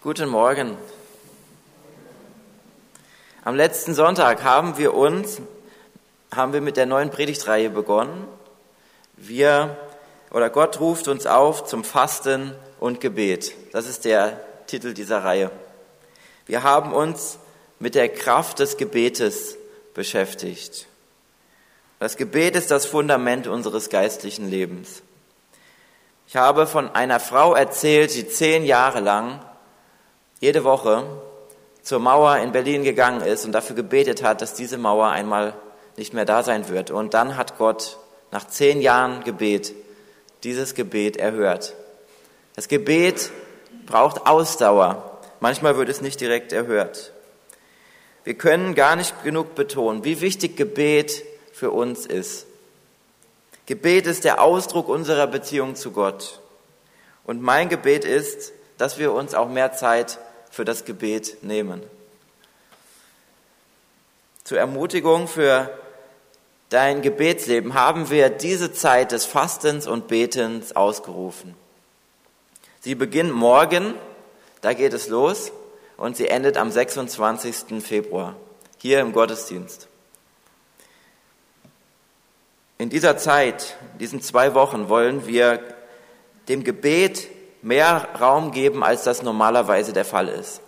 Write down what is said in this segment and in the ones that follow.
Guten Morgen. Am letzten Sonntag haben wir uns, haben wir mit der neuen Predigtreihe begonnen. Wir oder Gott ruft uns auf zum Fasten und Gebet. Das ist der Titel dieser Reihe. Wir haben uns mit der Kraft des Gebetes beschäftigt. Das Gebet ist das Fundament unseres geistlichen Lebens. Ich habe von einer Frau erzählt, die zehn Jahre lang jede Woche zur Mauer in Berlin gegangen ist und dafür gebetet hat, dass diese Mauer einmal nicht mehr da sein wird. Und dann hat Gott nach zehn Jahren Gebet dieses Gebet erhört. Das Gebet braucht Ausdauer. Manchmal wird es nicht direkt erhört. Wir können gar nicht genug betonen, wie wichtig Gebet für uns ist. Gebet ist der Ausdruck unserer Beziehung zu Gott. Und mein Gebet ist, dass wir uns auch mehr Zeit für das Gebet nehmen. Zur Ermutigung für dein Gebetsleben haben wir diese Zeit des Fastens und Betens ausgerufen. Sie beginnt morgen, da geht es los, und sie endet am 26. Februar, hier im Gottesdienst. In dieser Zeit, in diesen zwei Wochen, wollen wir dem Gebet mehr Raum geben, als das normalerweise der Fall ist.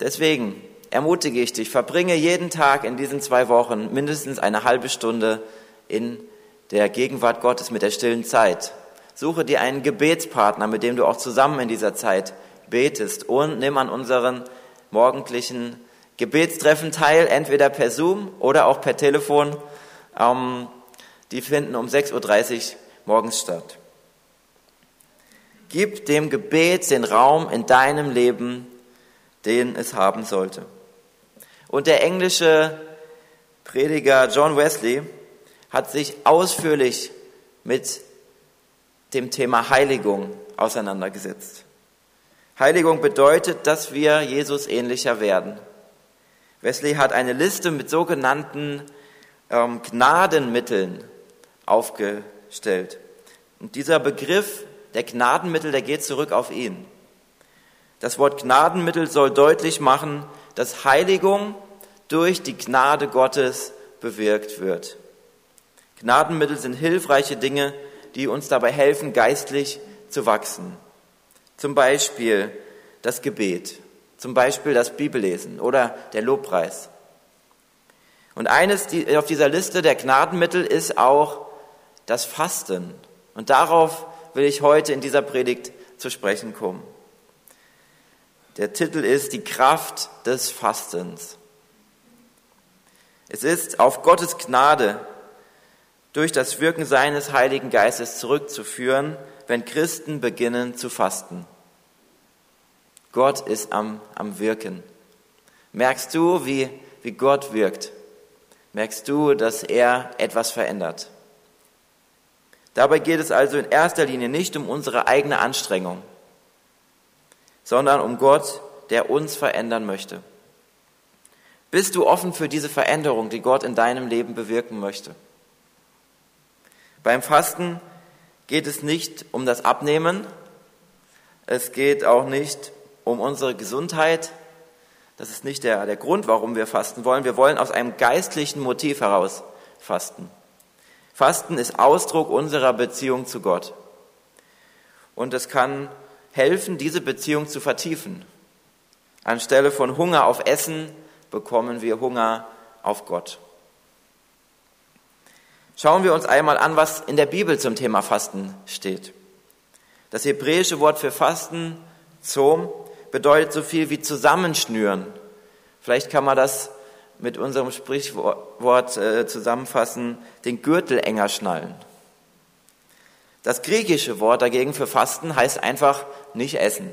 Deswegen ermutige ich dich, verbringe jeden Tag in diesen zwei Wochen mindestens eine halbe Stunde in der Gegenwart Gottes mit der stillen Zeit. Suche dir einen Gebetspartner, mit dem du auch zusammen in dieser Zeit betest und nimm an unseren morgendlichen Gebetstreffen teil, entweder per Zoom oder auch per Telefon. Ähm, die finden um 6.30 Uhr morgens statt. Gib dem Gebet den Raum in deinem Leben, den es haben sollte. Und der englische Prediger John Wesley hat sich ausführlich mit dem Thema Heiligung auseinandergesetzt. Heiligung bedeutet, dass wir Jesus ähnlicher werden. Wesley hat eine Liste mit sogenannten ähm, Gnadenmitteln aufgestellt. Und dieser Begriff der Gnadenmittel, der geht zurück auf ihn. Das Wort Gnadenmittel soll deutlich machen, dass Heiligung durch die Gnade Gottes bewirkt wird. Gnadenmittel sind hilfreiche Dinge, die uns dabei helfen, geistlich zu wachsen. Zum Beispiel das Gebet, zum Beispiel das Bibellesen oder der Lobpreis. Und eines auf dieser Liste der Gnadenmittel ist auch das Fasten. Und darauf will ich heute in dieser Predigt zu sprechen kommen. Der Titel ist Die Kraft des Fastens. Es ist auf Gottes Gnade durch das Wirken seines Heiligen Geistes zurückzuführen, wenn Christen beginnen zu fasten. Gott ist am, am Wirken. Merkst du, wie, wie Gott wirkt? Merkst du, dass er etwas verändert? Dabei geht es also in erster Linie nicht um unsere eigene Anstrengung, sondern um Gott, der uns verändern möchte. Bist du offen für diese Veränderung, die Gott in deinem Leben bewirken möchte? Beim Fasten geht es nicht um das Abnehmen, es geht auch nicht um unsere Gesundheit, das ist nicht der, der Grund, warum wir fasten wollen. Wir wollen aus einem geistlichen Motiv heraus fasten. Fasten ist Ausdruck unserer Beziehung zu Gott. Und es kann helfen, diese Beziehung zu vertiefen. Anstelle von Hunger auf Essen bekommen wir Hunger auf Gott. Schauen wir uns einmal an, was in der Bibel zum Thema Fasten steht. Das hebräische Wort für Fasten, Zom, bedeutet so viel wie zusammenschnüren. Vielleicht kann man das mit unserem Sprichwort äh, zusammenfassen, den Gürtel enger schnallen. Das griechische Wort dagegen für Fasten heißt einfach nicht essen.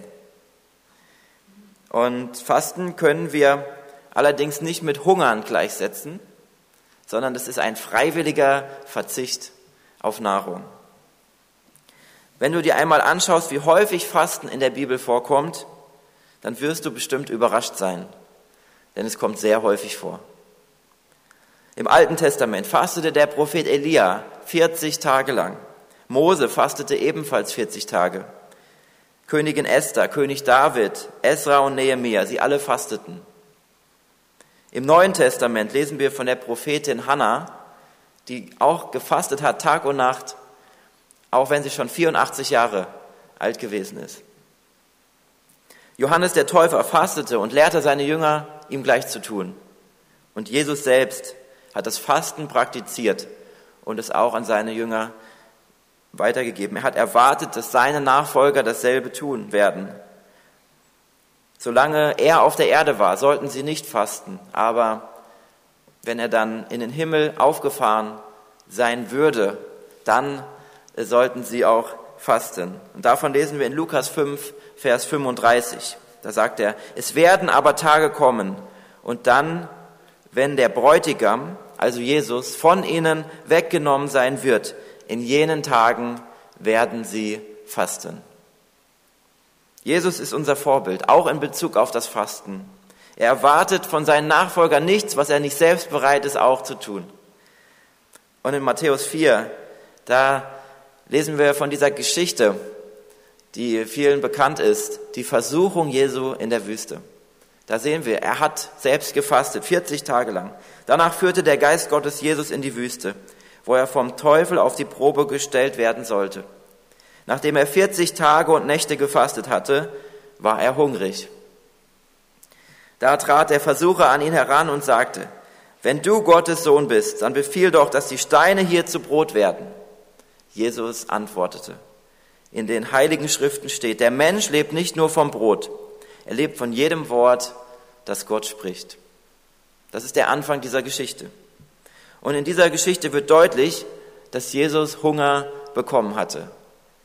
Und Fasten können wir allerdings nicht mit Hungern gleichsetzen, sondern es ist ein freiwilliger Verzicht auf Nahrung. Wenn du dir einmal anschaust, wie häufig Fasten in der Bibel vorkommt, dann wirst du bestimmt überrascht sein denn es kommt sehr häufig vor. Im Alten Testament fastete der Prophet Elia 40 Tage lang. Mose fastete ebenfalls 40 Tage. Königin Esther, König David, Esra und Nehemia, sie alle fasteten. Im Neuen Testament lesen wir von der Prophetin Hannah, die auch gefastet hat Tag und Nacht, auch wenn sie schon 84 Jahre alt gewesen ist. Johannes der Täufer fastete und lehrte seine Jünger, ihm gleich zu tun. Und Jesus selbst hat das Fasten praktiziert und es auch an seine Jünger weitergegeben. Er hat erwartet, dass seine Nachfolger dasselbe tun werden. Solange er auf der Erde war, sollten sie nicht fasten, aber wenn er dann in den Himmel aufgefahren sein würde, dann sollten sie auch fasten. Und davon lesen wir in Lukas 5, Vers 35. Da sagt er, es werden aber Tage kommen und dann, wenn der Bräutigam, also Jesus, von ihnen weggenommen sein wird, in jenen Tagen werden sie fasten. Jesus ist unser Vorbild, auch in Bezug auf das Fasten. Er erwartet von seinen Nachfolgern nichts, was er nicht selbst bereit ist, auch zu tun. Und in Matthäus 4, da lesen wir von dieser Geschichte, die vielen bekannt ist, die Versuchung Jesu in der Wüste. Da sehen wir, er hat selbst gefastet, 40 Tage lang. Danach führte der Geist Gottes Jesus in die Wüste, wo er vom Teufel auf die Probe gestellt werden sollte. Nachdem er 40 Tage und Nächte gefastet hatte, war er hungrig. Da trat der Versucher an ihn heran und sagte, wenn du Gottes Sohn bist, dann befiehl doch, dass die Steine hier zu Brot werden. Jesus antwortete, in den heiligen Schriften steht, der Mensch lebt nicht nur vom Brot, er lebt von jedem Wort, das Gott spricht. Das ist der Anfang dieser Geschichte. Und in dieser Geschichte wird deutlich, dass Jesus Hunger bekommen hatte.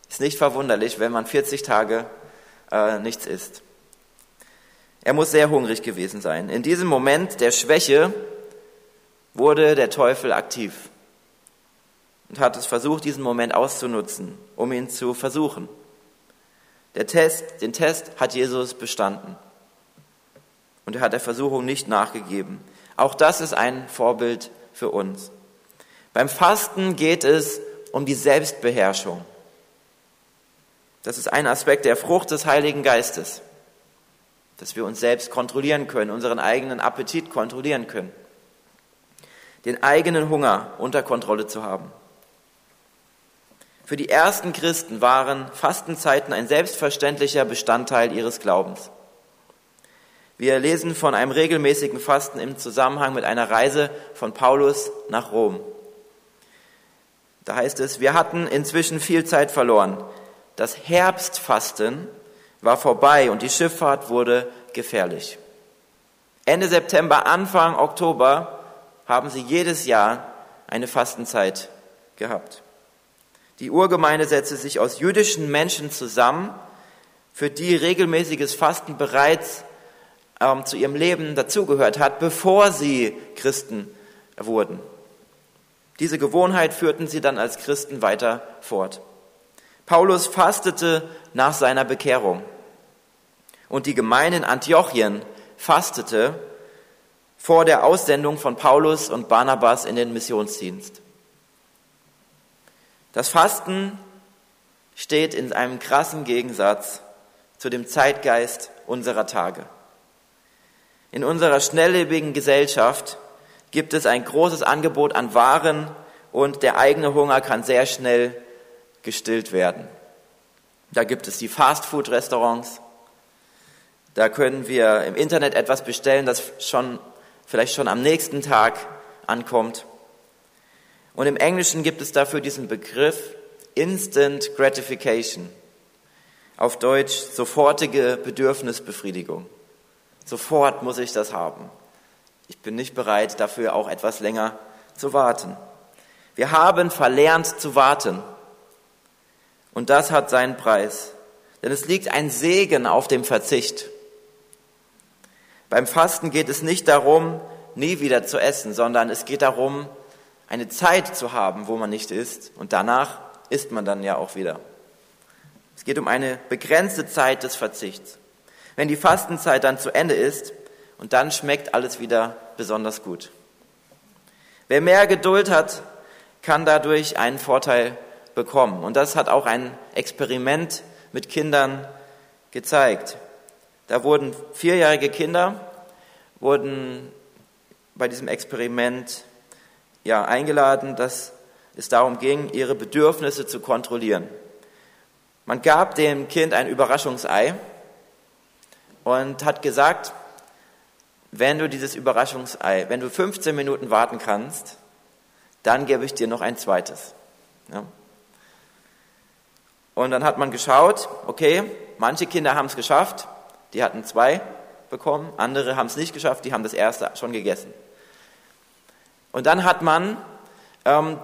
Ist nicht verwunderlich, wenn man 40 Tage äh, nichts isst. Er muss sehr hungrig gewesen sein. In diesem Moment der Schwäche wurde der Teufel aktiv und hat es versucht, diesen Moment auszunutzen, um ihn zu versuchen. Der Test, den Test hat Jesus bestanden und er hat der Versuchung nicht nachgegeben. Auch das ist ein Vorbild für uns. Beim Fasten geht es um die Selbstbeherrschung. Das ist ein Aspekt der Frucht des Heiligen Geistes, dass wir uns selbst kontrollieren können, unseren eigenen Appetit kontrollieren können, den eigenen Hunger unter Kontrolle zu haben. Für die ersten Christen waren Fastenzeiten ein selbstverständlicher Bestandteil ihres Glaubens. Wir lesen von einem regelmäßigen Fasten im Zusammenhang mit einer Reise von Paulus nach Rom. Da heißt es, wir hatten inzwischen viel Zeit verloren. Das Herbstfasten war vorbei und die Schifffahrt wurde gefährlich. Ende September, Anfang Oktober haben sie jedes Jahr eine Fastenzeit gehabt. Die Urgemeinde setzte sich aus jüdischen Menschen zusammen, für die regelmäßiges Fasten bereits ähm, zu ihrem Leben dazugehört hat, bevor sie Christen wurden. Diese Gewohnheit führten sie dann als Christen weiter fort. Paulus fastete nach seiner Bekehrung und die Gemeinde in Antiochien fastete vor der Aussendung von Paulus und Barnabas in den Missionsdienst. Das Fasten steht in einem krassen Gegensatz zu dem Zeitgeist unserer Tage. In unserer schnelllebigen Gesellschaft gibt es ein großes Angebot an Waren und der eigene Hunger kann sehr schnell gestillt werden. Da gibt es die Fastfood-Restaurants. Da können wir im Internet etwas bestellen, das schon, vielleicht schon am nächsten Tag ankommt. Und im Englischen gibt es dafür diesen Begriff Instant Gratification. Auf Deutsch sofortige Bedürfnisbefriedigung. Sofort muss ich das haben. Ich bin nicht bereit, dafür auch etwas länger zu warten. Wir haben verlernt zu warten. Und das hat seinen Preis. Denn es liegt ein Segen auf dem Verzicht. Beim Fasten geht es nicht darum, nie wieder zu essen, sondern es geht darum, eine Zeit zu haben, wo man nicht isst. Und danach isst man dann ja auch wieder. Es geht um eine begrenzte Zeit des Verzichts wenn die Fastenzeit dann zu Ende ist und dann schmeckt alles wieder besonders gut. Wer mehr Geduld hat, kann dadurch einen Vorteil bekommen. Und das hat auch ein Experiment mit Kindern gezeigt. Da wurden vierjährige Kinder wurden bei diesem Experiment ja, eingeladen, dass es darum ging, ihre Bedürfnisse zu kontrollieren. Man gab dem Kind ein Überraschungsei und hat gesagt, wenn du dieses Überraschungsei, wenn du 15 Minuten warten kannst, dann gebe ich dir noch ein zweites. Ja. Und dann hat man geschaut, okay, manche Kinder haben es geschafft, die hatten zwei bekommen, andere haben es nicht geschafft, die haben das erste schon gegessen. Und dann hat man ähm,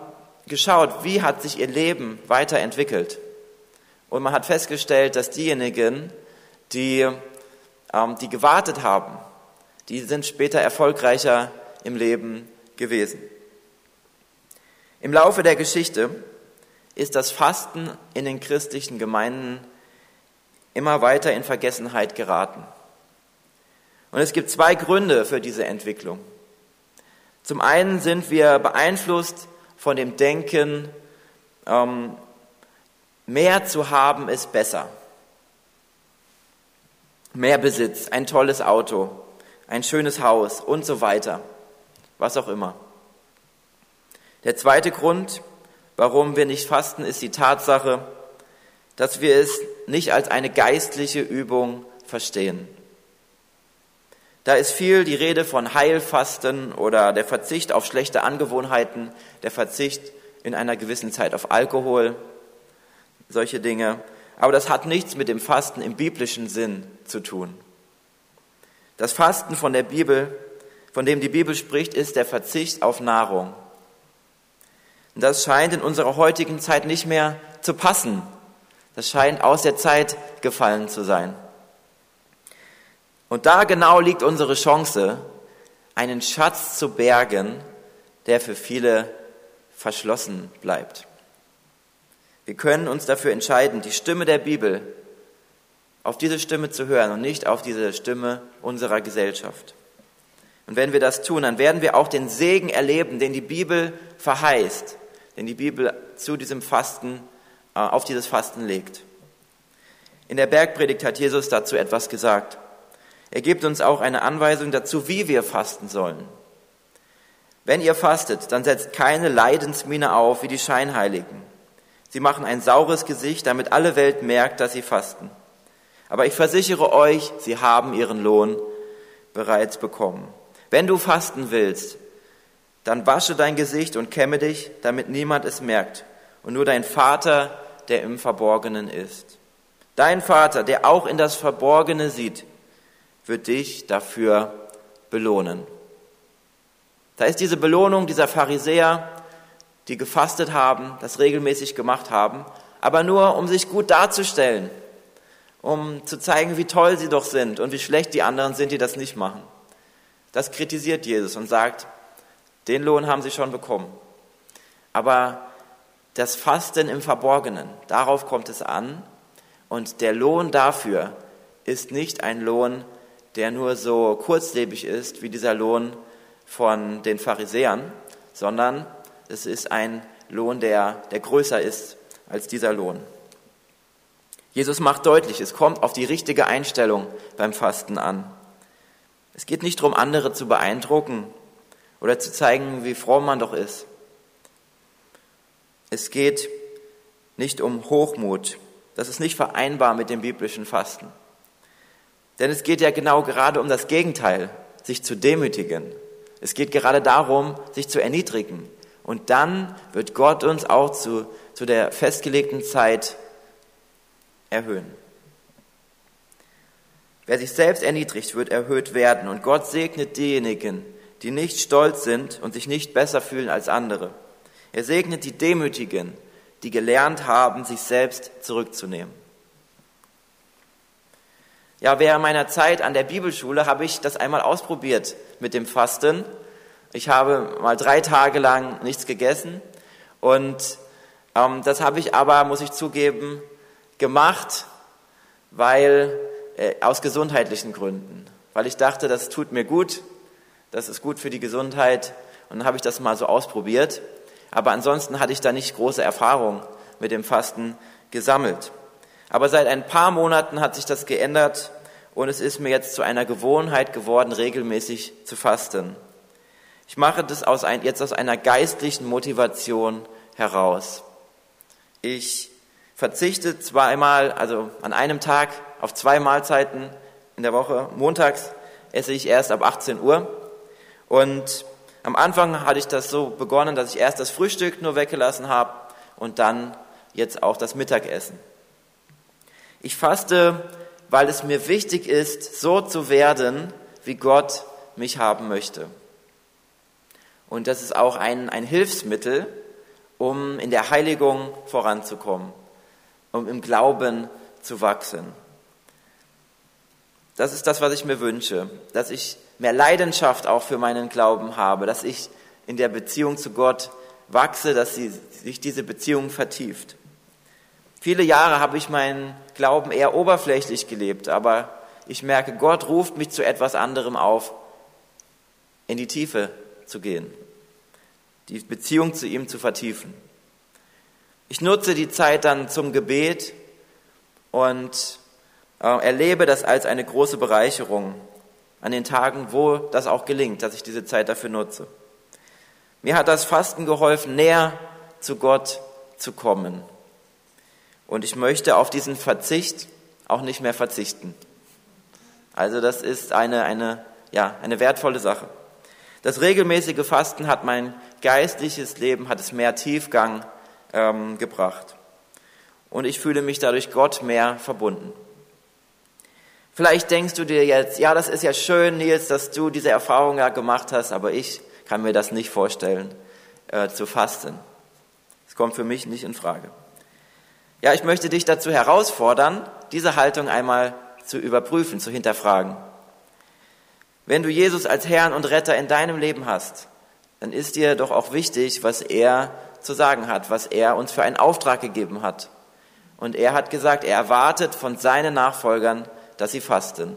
geschaut, wie hat sich ihr Leben weiterentwickelt. Und man hat festgestellt, dass diejenigen, die, ähm, die gewartet haben, die sind später erfolgreicher im Leben gewesen. Im Laufe der Geschichte ist das Fasten in den christlichen Gemeinden immer weiter in Vergessenheit geraten. Und es gibt zwei Gründe für diese Entwicklung. Zum einen sind wir beeinflusst von dem Denken, ähm, mehr zu haben ist besser. Mehr Besitz, ein tolles Auto, ein schönes Haus und so weiter, was auch immer. Der zweite Grund, warum wir nicht fasten, ist die Tatsache, dass wir es nicht als eine geistliche Übung verstehen. Da ist viel die Rede von Heilfasten oder der Verzicht auf schlechte Angewohnheiten, der Verzicht in einer gewissen Zeit auf Alkohol, solche Dinge. Aber das hat nichts mit dem Fasten im biblischen Sinn zu tun. Das Fasten von der Bibel, von dem die Bibel spricht, ist der Verzicht auf Nahrung. Und das scheint in unserer heutigen Zeit nicht mehr zu passen. Das scheint aus der Zeit gefallen zu sein. Und da genau liegt unsere Chance, einen Schatz zu bergen, der für viele verschlossen bleibt. Wir können uns dafür entscheiden, die Stimme der Bibel auf diese Stimme zu hören und nicht auf diese Stimme unserer Gesellschaft. Und wenn wir das tun, dann werden wir auch den Segen erleben, den die Bibel verheißt, den die Bibel zu diesem Fasten, äh, auf dieses Fasten legt. In der Bergpredigt hat Jesus dazu etwas gesagt. Er gibt uns auch eine Anweisung dazu, wie wir fasten sollen. Wenn ihr fastet, dann setzt keine Leidensmiene auf wie die Scheinheiligen. Sie machen ein saures Gesicht, damit alle Welt merkt, dass sie fasten. Aber ich versichere euch, sie haben ihren Lohn bereits bekommen. Wenn du fasten willst, dann wasche dein Gesicht und kämme dich, damit niemand es merkt und nur dein Vater, der im Verborgenen ist. Dein Vater, der auch in das Verborgene sieht, wird dich dafür belohnen. Da ist diese Belohnung dieser Pharisäer, die gefastet haben, das regelmäßig gemacht haben, aber nur um sich gut darzustellen, um zu zeigen, wie toll sie doch sind und wie schlecht die anderen sind, die das nicht machen. Das kritisiert Jesus und sagt, den Lohn haben sie schon bekommen. Aber das Fasten im Verborgenen, darauf kommt es an. Und der Lohn dafür ist nicht ein Lohn, der nur so kurzlebig ist wie dieser Lohn von den Pharisäern, sondern es ist ein Lohn, der, der größer ist als dieser Lohn. Jesus macht deutlich, es kommt auf die richtige Einstellung beim Fasten an. Es geht nicht darum, andere zu beeindrucken oder zu zeigen, wie fromm man doch ist. Es geht nicht um Hochmut. Das ist nicht vereinbar mit dem biblischen Fasten. Denn es geht ja genau gerade um das Gegenteil, sich zu demütigen. Es geht gerade darum, sich zu erniedrigen. Und dann wird Gott uns auch zu, zu der festgelegten Zeit erhöhen. Wer sich selbst erniedrigt, wird erhöht werden. Und Gott segnet diejenigen, die nicht stolz sind und sich nicht besser fühlen als andere. Er segnet die Demütigen, die gelernt haben, sich selbst zurückzunehmen. Ja, während meiner Zeit an der Bibelschule habe ich das einmal ausprobiert mit dem Fasten. Ich habe mal drei Tage lang nichts gegessen und ähm, das habe ich aber, muss ich zugeben, gemacht, weil äh, aus gesundheitlichen Gründen, weil ich dachte, das tut mir gut, das ist gut für die Gesundheit und dann habe ich das mal so ausprobiert. Aber ansonsten hatte ich da nicht große Erfahrung mit dem Fasten gesammelt. Aber seit ein paar Monaten hat sich das geändert und es ist mir jetzt zu einer Gewohnheit geworden, regelmäßig zu fasten. Ich mache das aus ein, jetzt aus einer geistlichen Motivation heraus. Ich verzichte zweimal, also an einem Tag auf zwei Mahlzeiten in der Woche. Montags esse ich erst ab 18 Uhr. Und am Anfang hatte ich das so begonnen, dass ich erst das Frühstück nur weggelassen habe und dann jetzt auch das Mittagessen. Ich faste, weil es mir wichtig ist, so zu werden, wie Gott mich haben möchte. Und das ist auch ein, ein Hilfsmittel, um in der Heiligung voranzukommen um im Glauben zu wachsen. Das ist das, was ich mir wünsche, dass ich mehr Leidenschaft auch für meinen Glauben habe, dass ich in der Beziehung zu Gott wachse, dass sie, sich diese Beziehung vertieft. Viele Jahre habe ich meinen Glauben eher oberflächlich gelebt, aber ich merke, Gott ruft mich zu etwas anderem auf, in die Tiefe zu gehen, die Beziehung zu ihm zu vertiefen. Ich nutze die Zeit dann zum Gebet und äh, erlebe das als eine große Bereicherung an den Tagen, wo das auch gelingt, dass ich diese Zeit dafür nutze. Mir hat das Fasten geholfen, näher zu Gott zu kommen. Und ich möchte auf diesen Verzicht auch nicht mehr verzichten. Also das ist eine, eine, ja, eine wertvolle Sache. Das regelmäßige Fasten hat mein geistliches Leben, hat es mehr Tiefgang ähm, gebracht. Und ich fühle mich dadurch Gott mehr verbunden. Vielleicht denkst du dir jetzt, ja, das ist ja schön, Nils, dass du diese Erfahrung ja gemacht hast, aber ich kann mir das nicht vorstellen, äh, zu fasten. Das kommt für mich nicht in Frage. Ja, ich möchte dich dazu herausfordern, diese Haltung einmal zu überprüfen, zu hinterfragen. Wenn du Jesus als Herrn und Retter in deinem Leben hast, dann ist dir doch auch wichtig, was er zu sagen hat, was er uns für einen Auftrag gegeben hat. Und er hat gesagt, er erwartet von seinen Nachfolgern, dass sie fasten.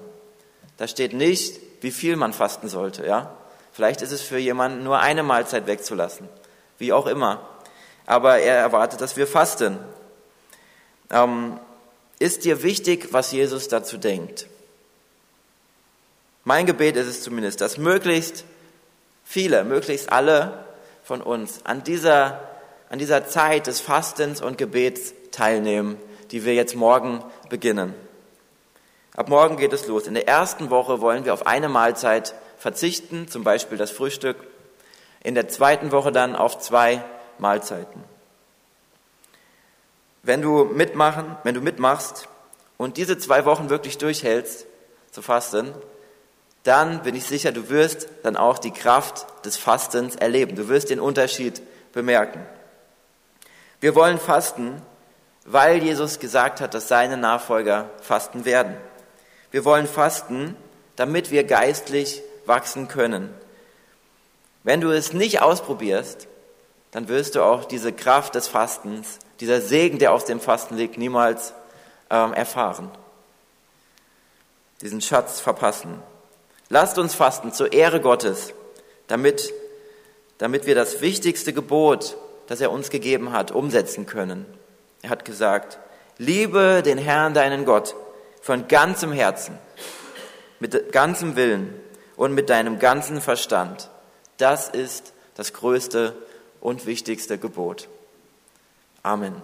Da steht nicht, wie viel man fasten sollte, ja. Vielleicht ist es für jemanden nur eine Mahlzeit wegzulassen, wie auch immer. Aber er erwartet, dass wir fasten. Ähm, ist dir wichtig, was Jesus dazu denkt? Mein Gebet ist es zumindest, dass möglichst viele, möglichst alle von uns an dieser an dieser Zeit des Fastens und Gebets teilnehmen, die wir jetzt morgen beginnen. Ab morgen geht es los. In der ersten Woche wollen wir auf eine Mahlzeit verzichten, zum Beispiel das Frühstück. In der zweiten Woche dann auf zwei Mahlzeiten. Wenn du mitmachen, wenn du mitmachst und diese zwei Wochen wirklich durchhältst zu fasten, dann bin ich sicher, du wirst dann auch die Kraft des Fastens erleben. Du wirst den Unterschied bemerken. Wir wollen fasten, weil Jesus gesagt hat, dass seine Nachfolger fasten werden. Wir wollen fasten, damit wir geistlich wachsen können. Wenn du es nicht ausprobierst, dann wirst du auch diese Kraft des Fastens, dieser Segen, der aus dem Fasten liegt, niemals ähm, erfahren. Diesen Schatz verpassen. Lasst uns fasten zur Ehre Gottes, damit, damit wir das wichtigste Gebot das er uns gegeben hat, umsetzen können. Er hat gesagt, liebe den Herrn, deinen Gott, von ganzem Herzen, mit ganzem Willen und mit deinem ganzen Verstand. Das ist das größte und wichtigste Gebot. Amen.